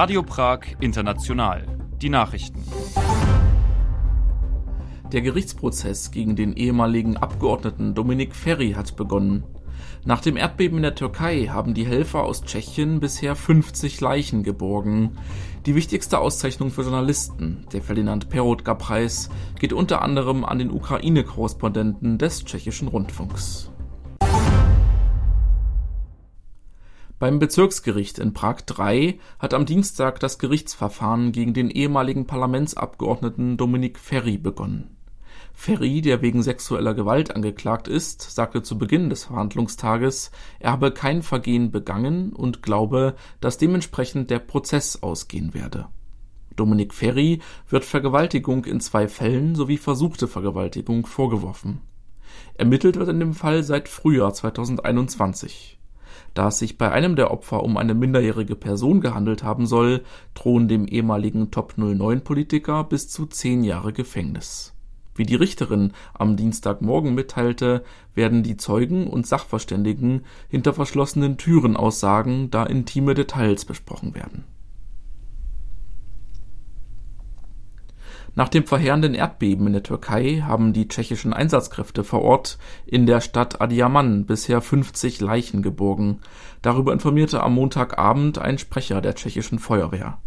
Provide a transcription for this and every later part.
Radio Prag International. Die Nachrichten. Der Gerichtsprozess gegen den ehemaligen Abgeordneten Dominik Ferry hat begonnen. Nach dem Erdbeben in der Türkei haben die Helfer aus Tschechien bisher 50 Leichen geborgen. Die wichtigste Auszeichnung für Journalisten, der Ferdinand Perotka-Preis, geht unter anderem an den Ukraine-Korrespondenten des tschechischen Rundfunks. Beim Bezirksgericht in Prag III hat am Dienstag das Gerichtsverfahren gegen den ehemaligen Parlamentsabgeordneten Dominik Ferry begonnen. Ferry, der wegen sexueller Gewalt angeklagt ist, sagte zu Beginn des Verhandlungstages, er habe kein Vergehen begangen und glaube, dass dementsprechend der Prozess ausgehen werde. Dominik Ferry wird Vergewaltigung in zwei Fällen sowie versuchte Vergewaltigung vorgeworfen. Ermittelt wird in dem Fall seit Frühjahr 2021. Da es sich bei einem der Opfer um eine minderjährige Person gehandelt haben soll, drohen dem ehemaligen Top-09-Politiker bis zu zehn Jahre Gefängnis. Wie die Richterin am Dienstagmorgen mitteilte, werden die Zeugen und Sachverständigen hinter verschlossenen Türen aussagen, da intime Details besprochen werden Nach dem verheerenden Erdbeben in der Türkei haben die tschechischen Einsatzkräfte vor Ort in der Stadt Adiaman bisher 50 Leichen geborgen. Darüber informierte am Montagabend ein Sprecher der tschechischen Feuerwehr.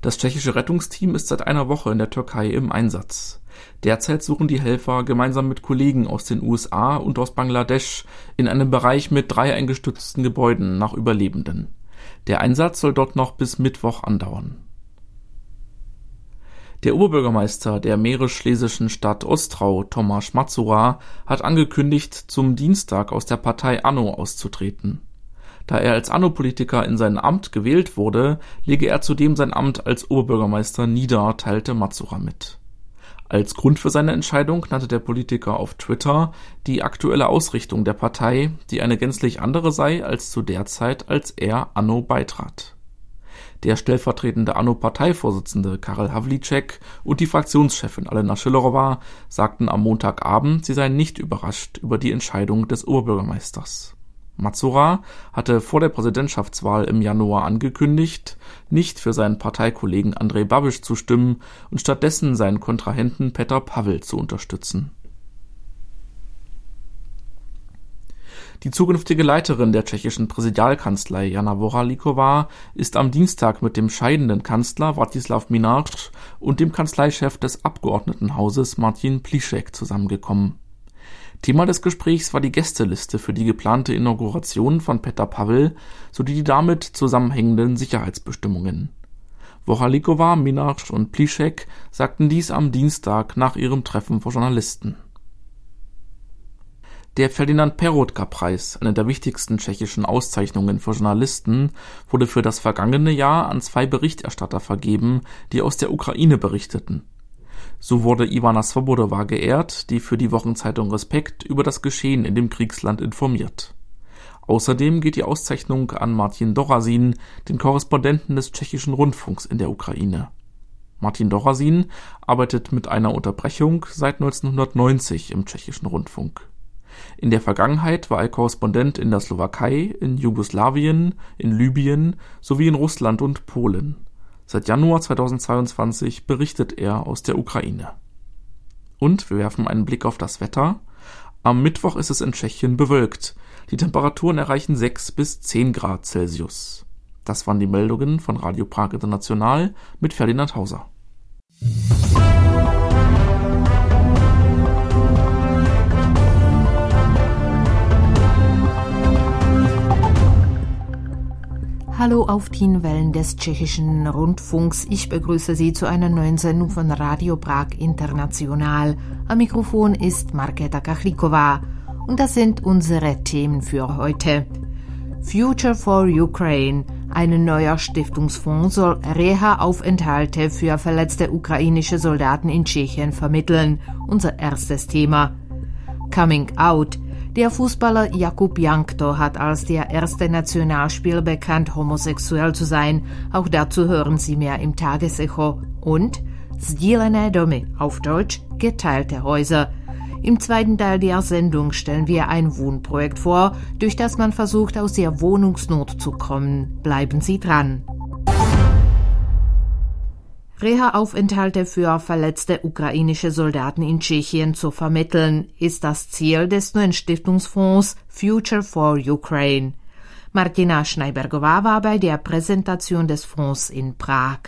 Das tschechische Rettungsteam ist seit einer Woche in der Türkei im Einsatz. Derzeit suchen die Helfer gemeinsam mit Kollegen aus den USA und aus Bangladesch in einem Bereich mit drei eingestützten Gebäuden nach Überlebenden. Der Einsatz soll dort noch bis Mittwoch andauern der Oberbürgermeister der mährisch-schlesischen Stadt Ostrau, Tomasz Mazura, hat angekündigt, zum Dienstag aus der Partei Anno auszutreten. Da er als Anno-Politiker in sein Amt gewählt wurde, lege er zudem sein Amt als Oberbürgermeister nieder, teilte Mazura mit. Als Grund für seine Entscheidung nannte der Politiker auf Twitter die aktuelle Ausrichtung der Partei, die eine gänzlich andere sei als zu der Zeit, als er Anno beitrat der stellvertretende Anno-Parteivorsitzende Karel Havlicek und die Fraktionschefin Alena Schillerova sagten am Montagabend, sie seien nicht überrascht über die Entscheidung des Oberbürgermeisters. Mazura hatte vor der Präsidentschaftswahl im Januar angekündigt, nicht für seinen Parteikollegen Andrej Babiš zu stimmen und stattdessen seinen Kontrahenten Petr Pavel zu unterstützen Die zukünftige Leiterin der tschechischen Präsidialkanzlei Jana Woralíková ist am Dienstag mit dem scheidenden Kanzler Václav Minář und dem Kanzleichef des Abgeordnetenhauses Martin Plišek zusammengekommen. Thema des Gesprächs war die Gästeliste für die geplante Inauguration von Petr Pavel sowie die damit zusammenhängenden Sicherheitsbestimmungen. Woralíková, Minář und Plišek sagten dies am Dienstag nach ihrem Treffen vor Journalisten der Ferdinand-Peroutka-Preis, eine der wichtigsten tschechischen Auszeichnungen für Journalisten, wurde für das vergangene Jahr an zwei Berichterstatter vergeben, die aus der Ukraine berichteten. So wurde Ivana Svobodowa geehrt, die für die Wochenzeitung Respekt über das Geschehen in dem Kriegsland informiert. Außerdem geht die Auszeichnung an Martin Dorasin, den Korrespondenten des tschechischen Rundfunks in der Ukraine. Martin Dorasin arbeitet mit einer Unterbrechung seit 1990 im tschechischen Rundfunk in der Vergangenheit war er Korrespondent in der Slowakei, in Jugoslawien, in Libyen sowie in Russland und Polen. Seit Januar 2022 berichtet er aus der Ukraine. Und wir werfen einen Blick auf das Wetter. Am Mittwoch ist es in Tschechien bewölkt. Die Temperaturen erreichen 6 bis 10 Grad Celsius. Das waren die Meldungen von Radio Prag International mit Ferdinand Hauser. Hallo auf den Wellen des tschechischen Rundfunks. Ich begrüße Sie zu einer neuen Sendung von Radio Prag International. Am Mikrofon ist Marketa Kachlikova. Und das sind unsere Themen für heute. Future for Ukraine. Ein neuer Stiftungsfonds soll Reha-Aufenthalte für verletzte ukrainische Soldaten in Tschechien vermitteln. Unser erstes Thema. Coming Out. Der Fußballer Jakub Jankto hat als der erste Nationalspieler bekannt, homosexuell zu sein. Auch dazu hören Sie mehr im Tagesecho. Und Sdílené Domy, auf Deutsch geteilte Häuser. Im zweiten Teil der Sendung stellen wir ein Wohnprojekt vor, durch das man versucht, aus der Wohnungsnot zu kommen. Bleiben Sie dran. Reha-Aufenthalte für verletzte ukrainische Soldaten in Tschechien zu vermitteln, ist das Ziel des neuen Stiftungsfonds Future for Ukraine. Martina Schneibergová war bei der Präsentation des Fonds in Prag.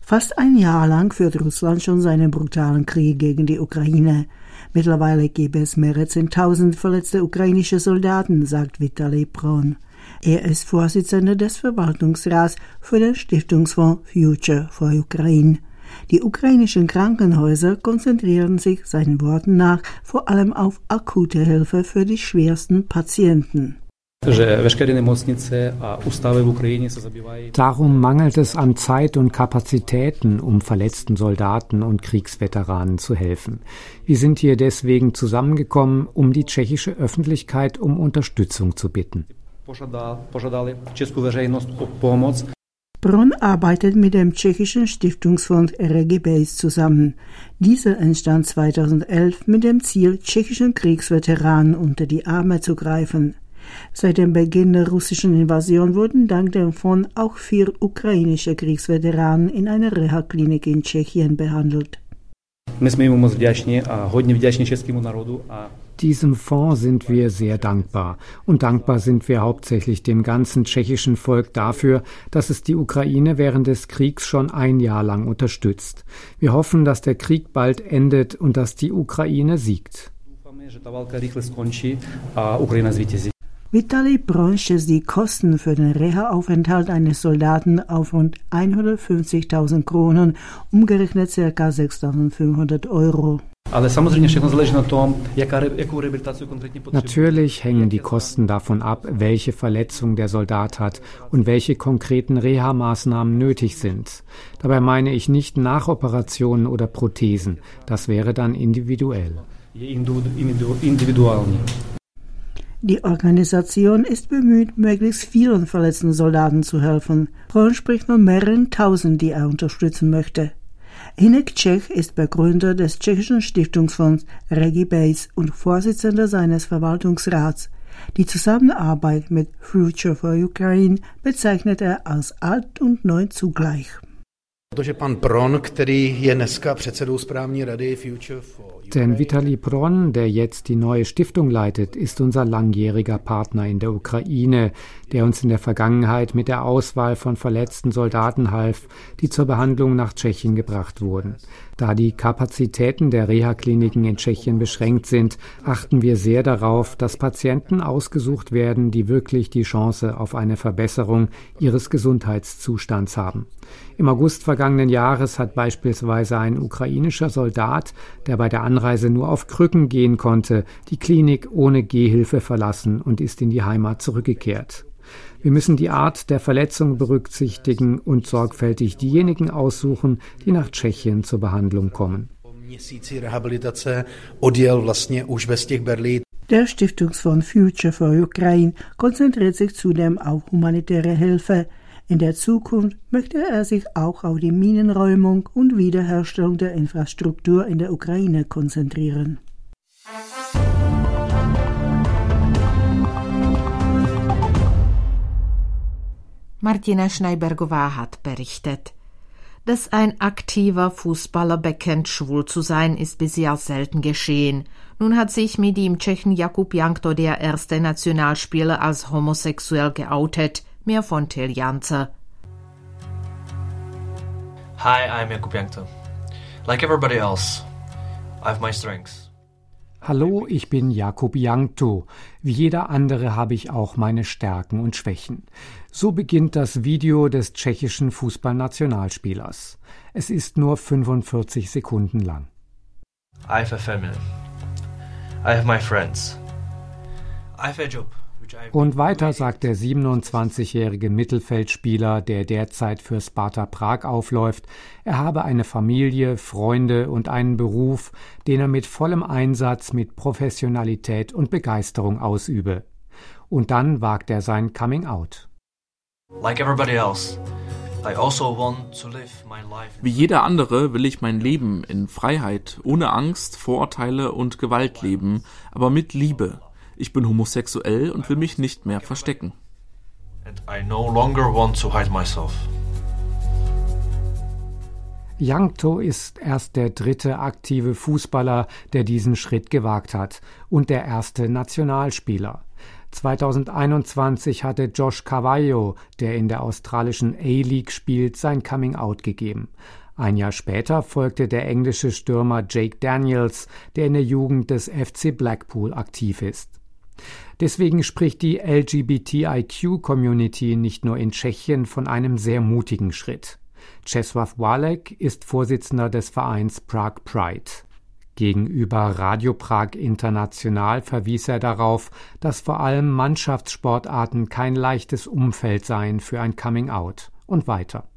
Fast ein Jahr lang führt Russland schon seinen brutalen Krieg gegen die Ukraine. Mittlerweile gäbe es mehrere Zehntausend verletzte ukrainische Soldaten, sagt Vitali Pron. Er ist Vorsitzender des Verwaltungsrats für den Stiftungsfonds Future for Ukraine. Die ukrainischen Krankenhäuser konzentrieren sich seinen Worten nach vor allem auf akute Hilfe für die schwersten Patienten. Darum mangelt es an Zeit und Kapazitäten, um verletzten Soldaten und Kriegsveteranen zu helfen. Wir sind hier deswegen zusammengekommen, um die tschechische Öffentlichkeit um Unterstützung zu bitten. Bronn arbeitet mit dem tschechischen Stiftungsfonds Regibase zusammen. Dieser entstand 2011 mit dem Ziel, tschechischen Kriegsveteranen unter die Arme zu greifen. Seit dem Beginn der russischen Invasion wurden dank dem Fonds auch vier ukrainische Kriegsveteranen in einer Reha-Klinik in Tschechien behandelt. Diesem Fonds sind wir sehr dankbar. Und dankbar sind wir hauptsächlich dem ganzen tschechischen Volk dafür, dass es die Ukraine während des Kriegs schon ein Jahr lang unterstützt. Wir hoffen, dass der Krieg bald endet und dass die Ukraine siegt. Vitali schätzt die Kosten für den Reha-Aufenthalt eines Soldaten auf rund 150.000 Kronen, umgerechnet ca. 6.500 Euro. Natürlich hängen die Kosten davon ab, welche Verletzung der Soldat hat und welche konkreten Reha-Maßnahmen nötig sind. Dabei meine ich nicht Nachoperationen oder Prothesen. Das wäre dann individuell. Die Organisation ist bemüht, möglichst vielen verletzten Soldaten zu helfen. Ron spricht von mehreren Tausend, die er unterstützen möchte. Hinek Czech ist Begründer des tschechischen Stiftungsfonds Regibase und Vorsitzender seines Verwaltungsrats. Die Zusammenarbeit mit Future for Ukraine bezeichnet er als alt und neu zugleich. Denn Vitali Pron, der jetzt die neue Stiftung leitet, ist unser langjähriger Partner in der Ukraine, der uns in der Vergangenheit mit der Auswahl von verletzten Soldaten half, die zur Behandlung nach Tschechien gebracht wurden. Da die Kapazitäten der Reha-Kliniken in Tschechien beschränkt sind, achten wir sehr darauf, dass Patienten ausgesucht werden, die wirklich die Chance auf eine Verbesserung ihres Gesundheitszustands haben. Im August vergangenen Jahres hat beispielsweise ein ukrainischer Soldat, der bei der Anreise nur auf Krücken gehen konnte, die Klinik ohne Gehhilfe verlassen und ist in die Heimat zurückgekehrt. Wir müssen die Art der Verletzung berücksichtigen und sorgfältig diejenigen aussuchen, die nach Tschechien zur Behandlung kommen. Der Stiftungsfonds Future for Ukraine konzentriert sich zudem auf humanitäre Hilfe. In der Zukunft möchte er sich auch auf die Minenräumung und Wiederherstellung der Infrastruktur in der Ukraine konzentrieren. Martina Schneibergová hat berichtet. Dass ein aktiver Fußballer bekennt, schwul zu sein, ist bisher selten geschehen. Nun hat sich mit dem Tschechen Jakub Jankto der erste Nationalspieler als homosexuell geoutet. Mehr von Till Janze. Hi, I'm Jakub Jankto. Like everybody else, I have my strengths. Hallo, ich bin Jakub Jankto. Wie jeder andere habe ich auch meine Stärken und Schwächen. So beginnt das Video des tschechischen Fußballnationalspielers. Es ist nur 45 Sekunden lang. I have a family. I have my friends. I have a job. Und weiter sagt der 27-jährige Mittelfeldspieler, der derzeit für Sparta Prag aufläuft, er habe eine Familie, Freunde und einen Beruf, den er mit vollem Einsatz, mit Professionalität und Begeisterung ausübe. Und dann wagt er sein Coming Out. Like everybody else. Also Wie jeder andere will ich mein Leben in Freiheit, ohne Angst, Vorurteile und Gewalt leben, aber mit Liebe. Ich bin homosexuell und will mich nicht mehr verstecken. Yangto ist erst der dritte aktive Fußballer, der diesen Schritt gewagt hat und der erste Nationalspieler. 2021 hatte Josh Cavallo, der in der australischen A-League spielt, sein Coming-out gegeben. Ein Jahr später folgte der englische Stürmer Jake Daniels, der in der Jugend des FC Blackpool aktiv ist. Deswegen spricht die LGBTIQ-Community nicht nur in Tschechien von einem sehr mutigen Schritt. Czesław Walek ist Vorsitzender des Vereins Prague Pride. Gegenüber Radio Prag International verwies er darauf, dass vor allem Mannschaftssportarten kein leichtes Umfeld seien für ein Coming Out. Und weiter.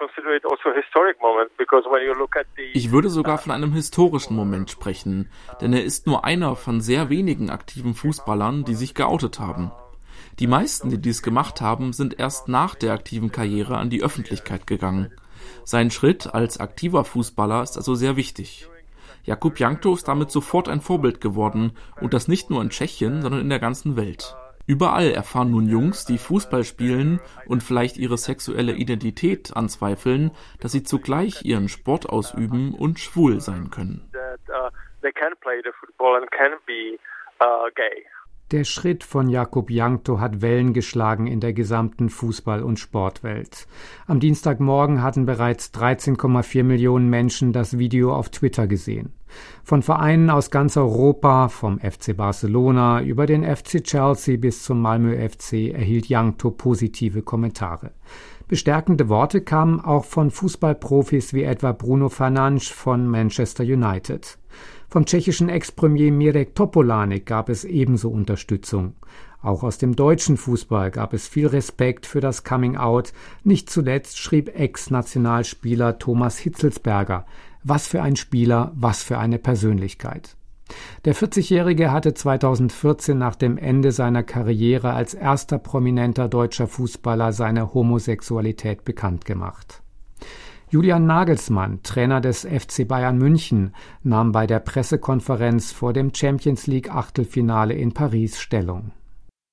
Also ich würde sogar von einem historischen Moment sprechen, denn er ist nur einer von sehr wenigen aktiven Fußballern, die sich geoutet haben. Die meisten, die dies gemacht haben, sind erst nach der aktiven Karriere an die Öffentlichkeit gegangen. Sein Schritt als aktiver Fußballer ist also sehr wichtig. Jakub Jankto ist damit sofort ein Vorbild geworden und das nicht nur in Tschechien, sondern in der ganzen Welt. Überall erfahren nun Jungs, die Fußball spielen und vielleicht ihre sexuelle Identität anzweifeln, dass sie zugleich ihren Sport ausüben und schwul sein können. Der Schritt von Jakub Jankto hat Wellen geschlagen in der gesamten Fußball- und Sportwelt. Am Dienstagmorgen hatten bereits 13,4 Millionen Menschen das Video auf Twitter gesehen. Von Vereinen aus ganz Europa, vom FC Barcelona über den FC Chelsea bis zum Malmö FC erhielt Jankto positive Kommentare. Bestärkende Worte kamen auch von Fußballprofis wie etwa Bruno Fernandes von Manchester United. Vom tschechischen Ex-Premier Mirek Topolánek gab es ebenso Unterstützung. Auch aus dem deutschen Fußball gab es viel Respekt für das Coming Out. Nicht zuletzt schrieb Ex-Nationalspieler Thomas Hitzelsberger, was für ein Spieler, was für eine Persönlichkeit. Der 40-Jährige hatte 2014 nach dem Ende seiner Karriere als erster prominenter deutscher Fußballer seine Homosexualität bekannt gemacht. Julian Nagelsmann, Trainer des FC Bayern München, nahm bei der Pressekonferenz vor dem Champions League Achtelfinale in Paris Stellung.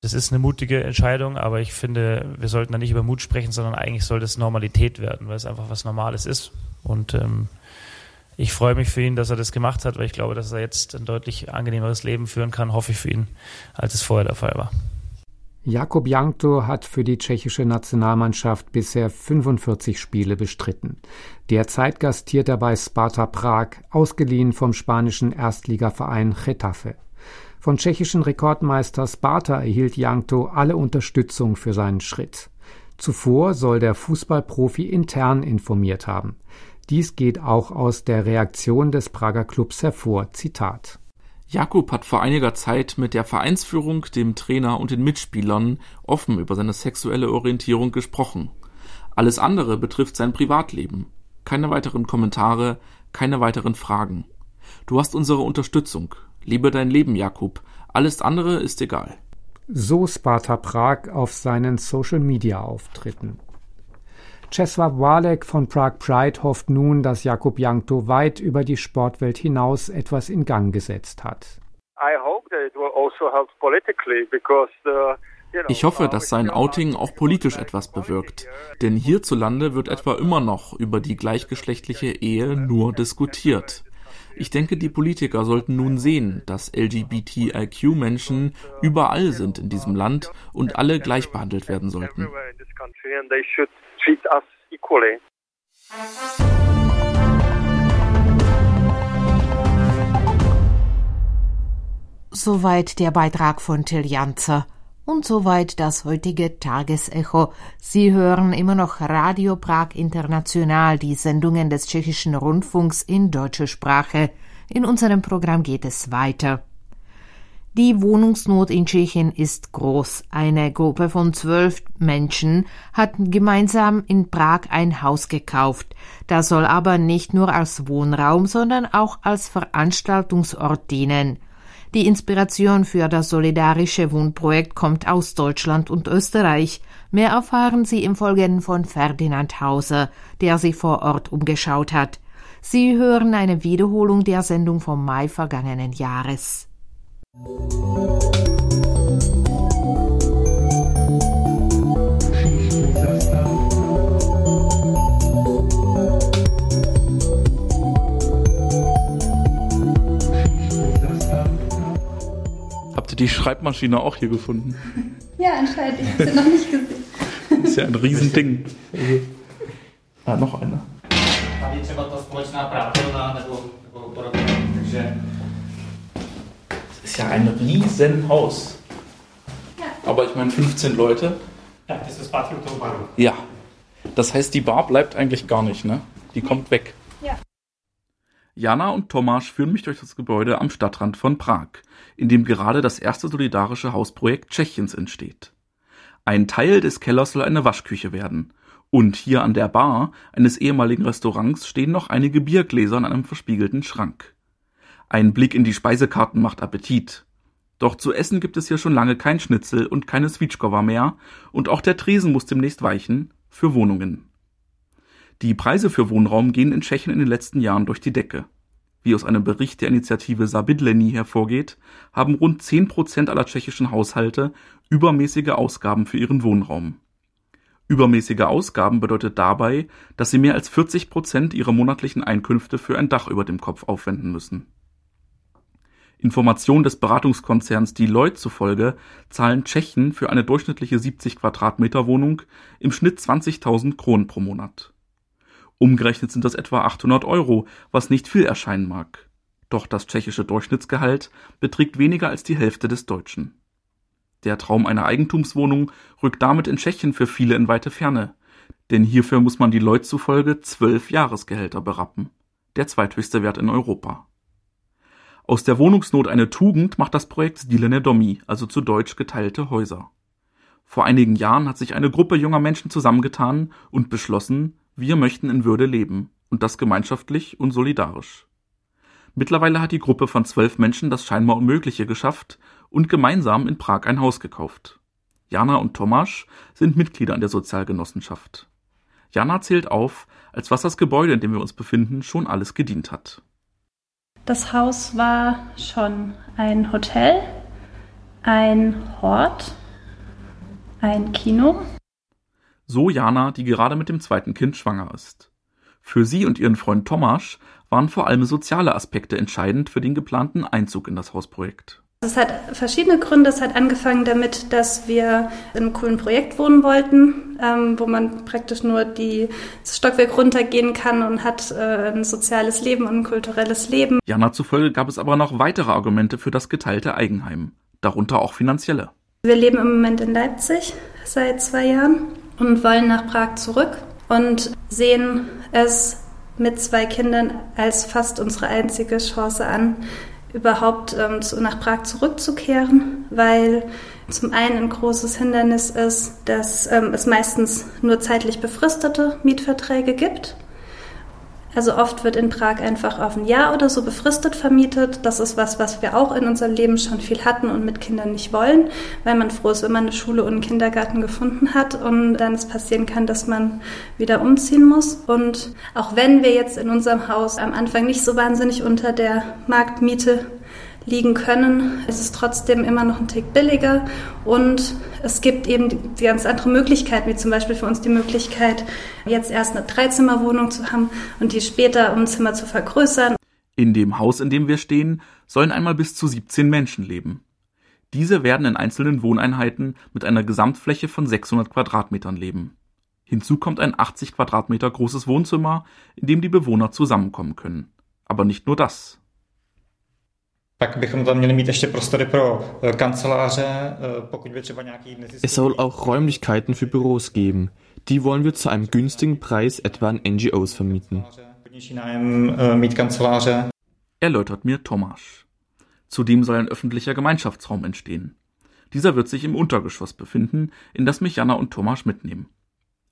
Das ist eine mutige Entscheidung, aber ich finde, wir sollten da nicht über Mut sprechen, sondern eigentlich soll das Normalität werden, weil es einfach was Normales ist. Und ähm, ich freue mich für ihn, dass er das gemacht hat, weil ich glaube, dass er jetzt ein deutlich angenehmeres Leben führen kann, hoffe ich für ihn, als es vorher der Fall war. Jakub Jankto hat für die tschechische Nationalmannschaft bisher 45 Spiele bestritten. Derzeit gastiert er bei Sparta Prag, ausgeliehen vom spanischen Erstligaverein Getafe. Von tschechischen Rekordmeister Sparta erhielt Jankto alle Unterstützung für seinen Schritt. Zuvor soll der Fußballprofi intern informiert haben. Dies geht auch aus der Reaktion des Prager Clubs hervor. Zitat. Jakub hat vor einiger Zeit mit der Vereinsführung, dem Trainer und den Mitspielern offen über seine sexuelle Orientierung gesprochen. Alles andere betrifft sein Privatleben. Keine weiteren Kommentare, keine weiteren Fragen. Du hast unsere Unterstützung. Lebe dein Leben, Jakub. Alles andere ist egal. So Sparta Prag auf seinen Social Media Auftritten. Czesław Walek von Prague Pride hofft nun, dass Jakub Jankto weit über die Sportwelt hinaus etwas in Gang gesetzt hat. Also ich hoffe, dass sein Outing auch politisch etwas bewirkt. Denn hierzulande wird etwa immer noch über die gleichgeschlechtliche Ehe nur diskutiert. Ich denke, die Politiker sollten nun sehen, dass LGBTIQ-Menschen überall sind in diesem Land und alle gleich behandelt werden sollten. Soweit der Beitrag von Till Janzer. Und soweit das heutige Tagesecho. Sie hören immer noch Radio Prag International, die Sendungen des tschechischen Rundfunks in deutscher Sprache. In unserem Programm geht es weiter. Die Wohnungsnot in Tschechien ist groß. Eine Gruppe von zwölf Menschen hat gemeinsam in Prag ein Haus gekauft. Das soll aber nicht nur als Wohnraum, sondern auch als Veranstaltungsort dienen. Die Inspiration für das solidarische Wohnprojekt kommt aus Deutschland und Österreich. Mehr erfahren Sie im Folgenden von Ferdinand Hauser, der sich vor Ort umgeschaut hat. Sie hören eine Wiederholung der Sendung vom Mai vergangenen Jahres. Habt ihr die Schreibmaschine auch hier gefunden? Ja, anscheinend. Ich habe sie noch nicht gesehen. Ist ja ein Riesending. Ah, noch einer. Tady třeba to společná práce nebo, nebo podobně. Takže ist ja ein Riesenhaus. Ja. Aber ich meine 15 Leute. Ja, das ist Patio Tobaru. Ja. Das heißt, die Bar bleibt eigentlich gar nicht, ne? Die kommt weg. Ja. Jana und Tomasz führen mich durch das Gebäude am Stadtrand von Prag, in dem gerade das erste solidarische Hausprojekt Tschechiens entsteht. Ein Teil des Kellers soll eine Waschküche werden. Und hier an der Bar eines ehemaligen Restaurants stehen noch einige Biergläser an einem verspiegelten Schrank. Ein Blick in die Speisekarten macht Appetit. Doch zu essen gibt es hier schon lange kein Schnitzel und keine Switchkova mehr und auch der Tresen muss demnächst weichen für Wohnungen. Die Preise für Wohnraum gehen in Tschechien in den letzten Jahren durch die Decke. Wie aus einem Bericht der Initiative Sabydleni hervorgeht, haben rund 10 Prozent aller tschechischen Haushalte übermäßige Ausgaben für ihren Wohnraum. Übermäßige Ausgaben bedeutet dabei, dass sie mehr als 40 Prozent ihrer monatlichen Einkünfte für ein Dach über dem Kopf aufwenden müssen. Informationen des Beratungskonzerns Deloitte zufolge zahlen Tschechen für eine durchschnittliche 70 Quadratmeter Wohnung im Schnitt 20.000 Kronen pro Monat. Umgerechnet sind das etwa 800 Euro, was nicht viel erscheinen mag. Doch das tschechische Durchschnittsgehalt beträgt weniger als die Hälfte des deutschen. Der Traum einer Eigentumswohnung rückt damit in Tschechien für viele in weite Ferne, denn hierfür muss man die Leute zufolge zwölf Jahresgehälter berappen, der zweithöchste Wert in Europa. Aus der Wohnungsnot eine Tugend macht das Projekt Stilene Domi, also zu Deutsch geteilte Häuser. Vor einigen Jahren hat sich eine Gruppe junger Menschen zusammengetan und beschlossen, wir möchten in Würde leben und das gemeinschaftlich und solidarisch. Mittlerweile hat die Gruppe von zwölf Menschen das scheinbar Unmögliche geschafft und gemeinsam in Prag ein Haus gekauft. Jana und Tomasz sind Mitglieder in der Sozialgenossenschaft. Jana zählt auf, als was das Gebäude, in dem wir uns befinden, schon alles gedient hat. Das Haus war schon ein Hotel, ein Hort, ein Kino. So Jana, die gerade mit dem zweiten Kind schwanger ist. Für sie und ihren Freund Tomasz waren vor allem soziale Aspekte entscheidend für den geplanten Einzug in das Hausprojekt. Es hat verschiedene Gründe. Es hat angefangen damit, dass wir in einem coolen Projekt wohnen wollten, ähm, wo man praktisch nur die, das Stockwerk runtergehen kann und hat äh, ein soziales Leben und ein kulturelles Leben. Jana zufolge gab es aber noch weitere Argumente für das geteilte Eigenheim, darunter auch finanzielle. Wir leben im Moment in Leipzig seit zwei Jahren und wollen nach Prag zurück und sehen es mit zwei Kindern als fast unsere einzige Chance an, überhaupt ähm, zu, nach Prag zurückzukehren, weil zum einen ein großes Hindernis ist, dass ähm, es meistens nur zeitlich befristete Mietverträge gibt. Also oft wird in Prag einfach auf ein Jahr oder so befristet vermietet. Das ist was, was wir auch in unserem Leben schon viel hatten und mit Kindern nicht wollen, weil man froh ist, wenn man eine Schule und einen Kindergarten gefunden hat und dann es passieren kann, dass man wieder umziehen muss. Und auch wenn wir jetzt in unserem Haus am Anfang nicht so wahnsinnig unter der Marktmiete liegen können, ist es trotzdem immer noch ein Tick billiger und es gibt eben ganz andere Möglichkeiten, wie zum Beispiel für uns die Möglichkeit, jetzt erst eine Dreizimmerwohnung zu haben und die später um Zimmer zu vergrößern. In dem Haus, in dem wir stehen, sollen einmal bis zu 17 Menschen leben. Diese werden in einzelnen Wohneinheiten mit einer Gesamtfläche von 600 Quadratmetern leben. Hinzu kommt ein 80 Quadratmeter großes Wohnzimmer, in dem die Bewohner zusammenkommen können. Aber nicht nur das. Es soll auch Räumlichkeiten für Büros geben. Die wollen wir zu einem günstigen Preis etwa an NGOs vermieten. Erläutert mir Tomasz. Zudem soll ein öffentlicher Gemeinschaftsraum entstehen. Dieser wird sich im Untergeschoss befinden, in das mich Jana und Tomasz mitnehmen.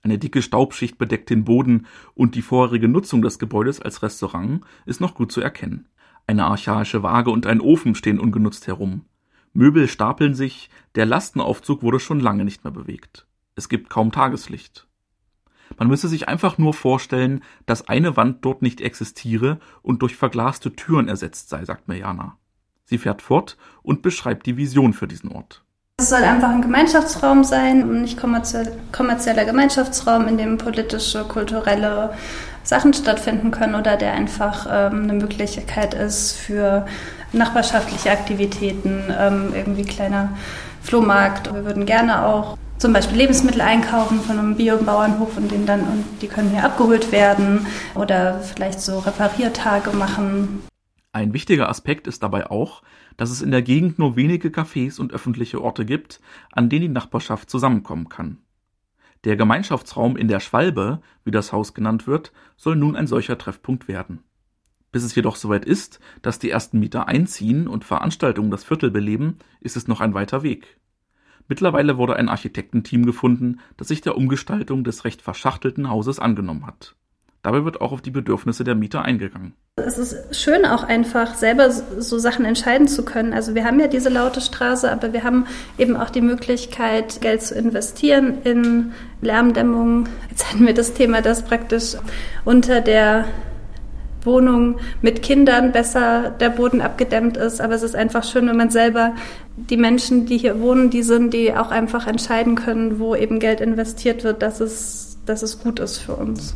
Eine dicke Staubschicht bedeckt den Boden und die vorherige Nutzung des Gebäudes als Restaurant ist noch gut zu erkennen. Eine archaische Waage und ein Ofen stehen ungenutzt herum. Möbel stapeln sich, der Lastenaufzug wurde schon lange nicht mehr bewegt. Es gibt kaum Tageslicht. Man müsse sich einfach nur vorstellen, dass eine Wand dort nicht existiere und durch verglaste Türen ersetzt sei, sagt Mirjana. Sie fährt fort und beschreibt die Vision für diesen Ort. Es soll einfach ein Gemeinschaftsraum sein und nicht kommerzieller Gemeinschaftsraum, in dem politische, kulturelle Sachen stattfinden können oder der einfach ähm, eine Möglichkeit ist für nachbarschaftliche Aktivitäten, ähm, irgendwie kleiner Flohmarkt. Wir würden gerne auch zum Beispiel Lebensmittel einkaufen von einem Biobauernhof und den dann und die können hier abgeholt werden oder vielleicht so Repariertage machen. Ein wichtiger Aspekt ist dabei auch, dass es in der Gegend nur wenige Cafés und öffentliche Orte gibt, an denen die Nachbarschaft zusammenkommen kann. Der Gemeinschaftsraum in der Schwalbe, wie das Haus genannt wird, soll nun ein solcher Treffpunkt werden. Bis es jedoch soweit ist, dass die ersten Mieter einziehen und Veranstaltungen das Viertel beleben, ist es noch ein weiter Weg. Mittlerweile wurde ein Architektenteam gefunden, das sich der Umgestaltung des recht verschachtelten Hauses angenommen hat. Dabei wird auch auf die Bedürfnisse der Mieter eingegangen. Es ist schön, auch einfach selber so Sachen entscheiden zu können. Also wir haben ja diese laute Straße, aber wir haben eben auch die Möglichkeit, Geld zu investieren in Lärmdämmung. Jetzt hatten wir das Thema, dass praktisch unter der Wohnung mit Kindern besser der Boden abgedämmt ist. Aber es ist einfach schön, wenn man selber die Menschen, die hier wohnen, die sind, die auch einfach entscheiden können, wo eben Geld investiert wird, dass es, dass es gut ist für uns.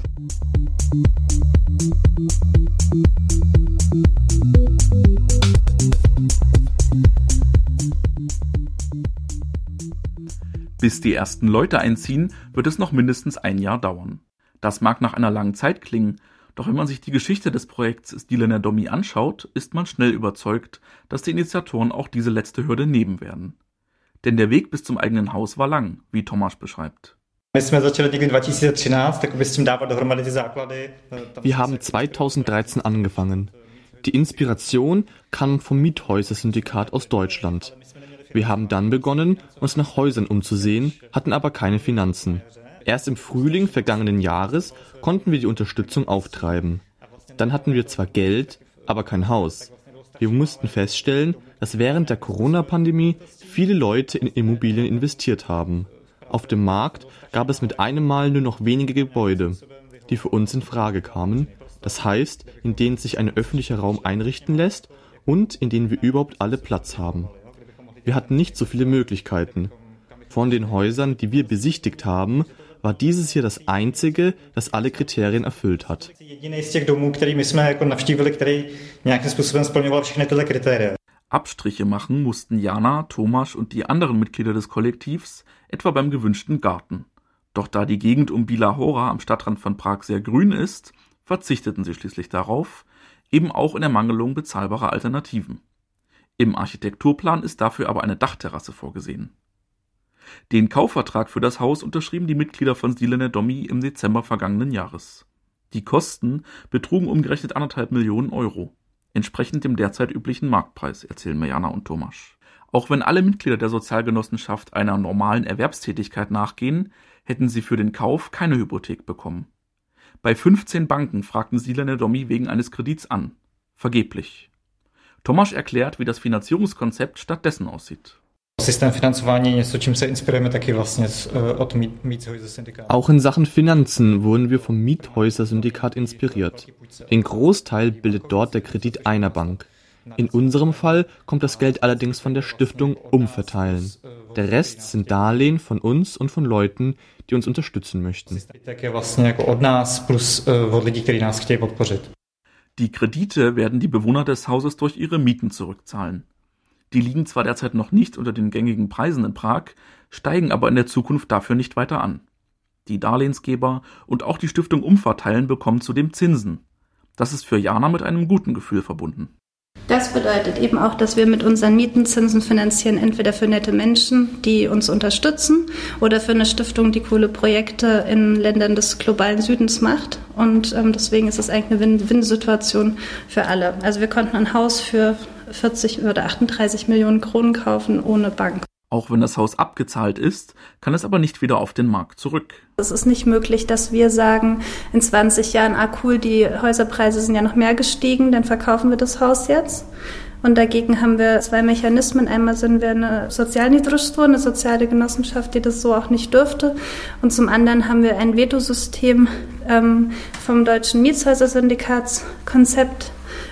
Bis die ersten Leute einziehen, wird es noch mindestens ein Jahr dauern. Das mag nach einer langen Zeit klingen, doch wenn man sich die Geschichte des Projekts Stilener Domi anschaut, ist man schnell überzeugt, dass die Initiatoren auch diese letzte Hürde nehmen werden. Denn der Weg bis zum eigenen Haus war lang, wie Tomasz beschreibt. Wir haben 2013 angefangen. Die Inspiration kam vom Miethäuser-Syndikat aus Deutschland. Wir haben dann begonnen, uns nach Häusern umzusehen, hatten aber keine Finanzen. Erst im Frühling vergangenen Jahres konnten wir die Unterstützung auftreiben. Dann hatten wir zwar Geld, aber kein Haus. Wir mussten feststellen, dass während der Corona-Pandemie viele Leute in Immobilien investiert haben. Auf dem Markt gab es mit einem Mal nur noch wenige Gebäude, die für uns in Frage kamen, das heißt, in denen sich ein öffentlicher Raum einrichten lässt und in denen wir überhaupt alle Platz haben. Wir hatten nicht so viele Möglichkeiten. Von den Häusern, die wir besichtigt haben, war dieses hier das einzige, das alle Kriterien erfüllt hat. Abstriche machen mussten Jana, Thomas und die anderen Mitglieder des Kollektivs, etwa beim gewünschten Garten. Doch da die Gegend um Bila Hora am Stadtrand von Prag sehr grün ist, verzichteten sie schließlich darauf, eben auch in Ermangelung bezahlbarer Alternativen. Im Architekturplan ist dafür aber eine Dachterrasse vorgesehen. Den Kaufvertrag für das Haus unterschrieben die Mitglieder von Silene Domi im Dezember vergangenen Jahres. Die Kosten betrugen umgerechnet anderthalb Millionen Euro entsprechend dem derzeit üblichen Marktpreis, erzählen Mirjana und Thomas. Auch wenn alle Mitglieder der Sozialgenossenschaft einer normalen Erwerbstätigkeit nachgehen, hätten sie für den Kauf keine Hypothek bekommen. Bei 15 Banken fragten Silene Domi wegen eines Kredits an. Vergeblich. Tomasz erklärt, wie das Finanzierungskonzept stattdessen aussieht. Systém financování něco, čím se inspirujeme taky vlastně od Miethäuser-Syndikat. Auch in Sachen Finanzen wurden wir vom Miethäuser-Syndikat inspiriert. Den Großteil bildet dort der Kredit einer Bank. In unserem Fall kommt das Geld allerdings von der Stiftung Umverteilen. Der Rest sind Darlehen von uns und von Leuten, die uns unterstützen möchten. Die Kredite werden die Bewohner des Hauses durch ihre Mieten zurückzahlen. Die liegen zwar derzeit noch nicht unter den gängigen Preisen in Prag, steigen aber in der Zukunft dafür nicht weiter an. Die Darlehensgeber und auch die Stiftung Umverteilen bekommen zudem Zinsen. Das ist für Jana mit einem guten Gefühl verbunden. Das bedeutet eben auch, dass wir mit unseren Mietenzinsen finanzieren, entweder für nette Menschen, die uns unterstützen, oder für eine Stiftung, die coole Projekte in Ländern des globalen Südens macht. Und ähm, deswegen ist es eigentlich eine Win-Win-Situation für alle. Also wir konnten ein Haus für 40 oder 38 Millionen Kronen kaufen ohne Bank. Auch wenn das Haus abgezahlt ist, kann es aber nicht wieder auf den Markt zurück. Es ist nicht möglich, dass wir sagen, in 20 Jahren, ah cool, die Häuserpreise sind ja noch mehr gestiegen, dann verkaufen wir das Haus jetzt. Und dagegen haben wir zwei Mechanismen. Einmal sind wir eine Sozialniedrigstvo, eine soziale Genossenschaft, die das so auch nicht dürfte. Und zum anderen haben wir ein Vetosystem ähm, vom Deutschen Mietshäuser-Syndikatskonzept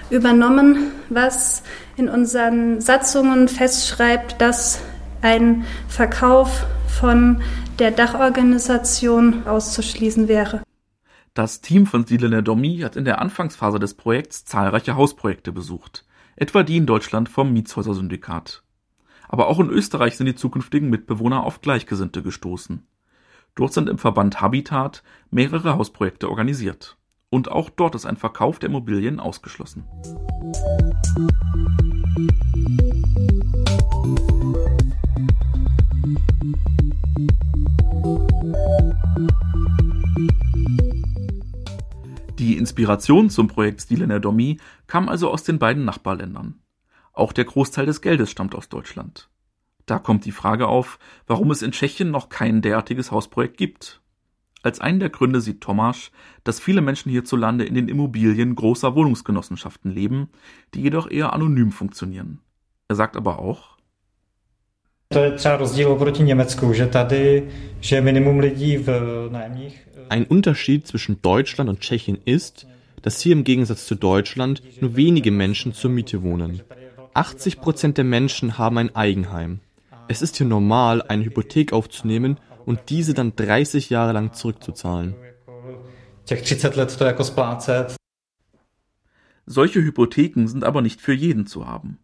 übernommen, was in unseren Satzungen festschreibt, dass ein Verkauf von der Dachorganisation auszuschließen wäre. Das Team von Silene Domi hat in der Anfangsphase des Projekts zahlreiche Hausprojekte besucht. etwa die in Deutschland vom Mietshäuser-Syndikat. Aber auch in Österreich sind die zukünftigen Mitbewohner auf Gleichgesinnte gestoßen. Dort sind im Verband Habitat mehrere Hausprojekte organisiert. Und auch dort ist ein Verkauf der Immobilien ausgeschlossen. Die Inspiration zum Projekt Stile Domi kam also aus den beiden Nachbarländern. Auch der Großteil des Geldes stammt aus Deutschland. Da kommt die Frage auf, warum es in Tschechien noch kein derartiges Hausprojekt gibt. Als einen der Gründe sieht Tomáš, dass viele Menschen hierzulande in den Immobilien großer Wohnungsgenossenschaften leben, die jedoch eher anonym funktionieren. Er sagt aber auch, ein Unterschied zwischen Deutschland und Tschechien ist, dass hier im Gegensatz zu Deutschland nur wenige Menschen zur Miete wohnen. 80 Prozent der Menschen haben ein Eigenheim. Es ist hier normal, eine Hypothek aufzunehmen und diese dann 30 Jahre lang zurückzuzahlen. Solche Hypotheken sind aber nicht für jeden zu haben.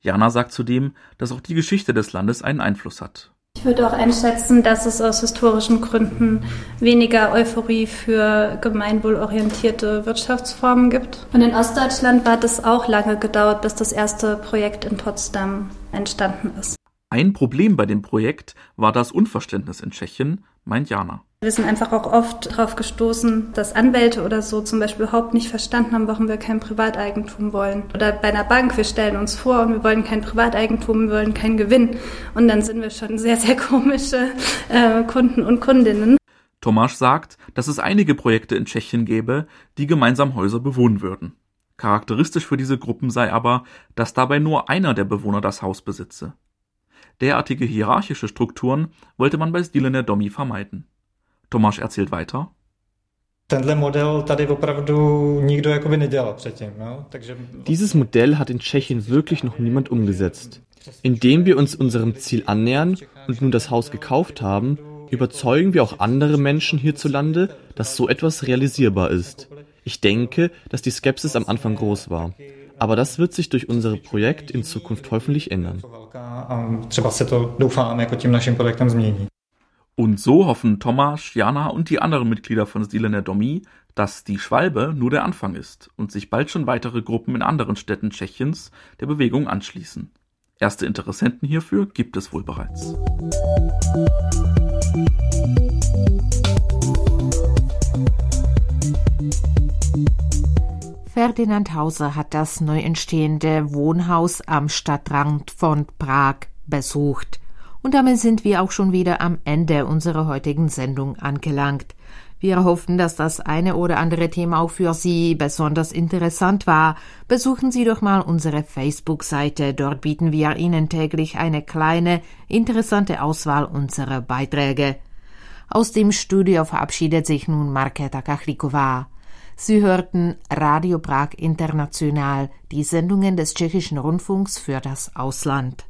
Jana sagt zudem, dass auch die Geschichte des Landes einen Einfluss hat. Ich würde auch einschätzen, dass es aus historischen Gründen weniger Euphorie für gemeinwohlorientierte Wirtschaftsformen gibt. Und in Ostdeutschland hat es auch lange gedauert, bis das erste Projekt in Potsdam entstanden ist. Ein Problem bei dem Projekt war das Unverständnis in Tschechien, meint Jana. Wir sind einfach auch oft darauf gestoßen, dass Anwälte oder so zum Beispiel überhaupt nicht verstanden haben, warum wir kein Privateigentum wollen. Oder bei einer Bank, wir stellen uns vor und wir wollen kein Privateigentum, wir wollen keinen Gewinn. Und dann sind wir schon sehr, sehr komische äh, Kunden und Kundinnen. Tomasz sagt, dass es einige Projekte in Tschechien gäbe, die gemeinsam Häuser bewohnen würden. Charakteristisch für diese Gruppen sei aber, dass dabei nur einer der Bewohner das Haus besitze. Derartige hierarchische Strukturen wollte man bei Stile Domi vermeiden. Tomáš erzählt weiter. Dieses Modell hat in Tschechien wirklich noch niemand umgesetzt. Indem wir uns unserem Ziel annähern und nun das Haus gekauft haben, überzeugen wir auch andere Menschen hierzulande, dass so etwas realisierbar ist. Ich denke, dass die Skepsis am Anfang groß war. Aber das wird sich durch unser Projekt in Zukunft hoffentlich ändern. Und so hoffen Thomas, Jana und die anderen Mitglieder von Stile Domi, dass die Schwalbe nur der Anfang ist und sich bald schon weitere Gruppen in anderen Städten Tschechiens der Bewegung anschließen. Erste Interessenten hierfür gibt es wohl bereits. Ferdinand Hauser hat das neu entstehende Wohnhaus am Stadtrand von Prag besucht. Und damit sind wir auch schon wieder am Ende unserer heutigen Sendung angelangt. Wir hoffen, dass das eine oder andere Thema auch für Sie besonders interessant war. Besuchen Sie doch mal unsere Facebook-Seite. Dort bieten wir Ihnen täglich eine kleine, interessante Auswahl unserer Beiträge. Aus dem Studio verabschiedet sich nun Marketa Kachlikova. Sie hörten Radio Prag International, die Sendungen des tschechischen Rundfunks für das Ausland.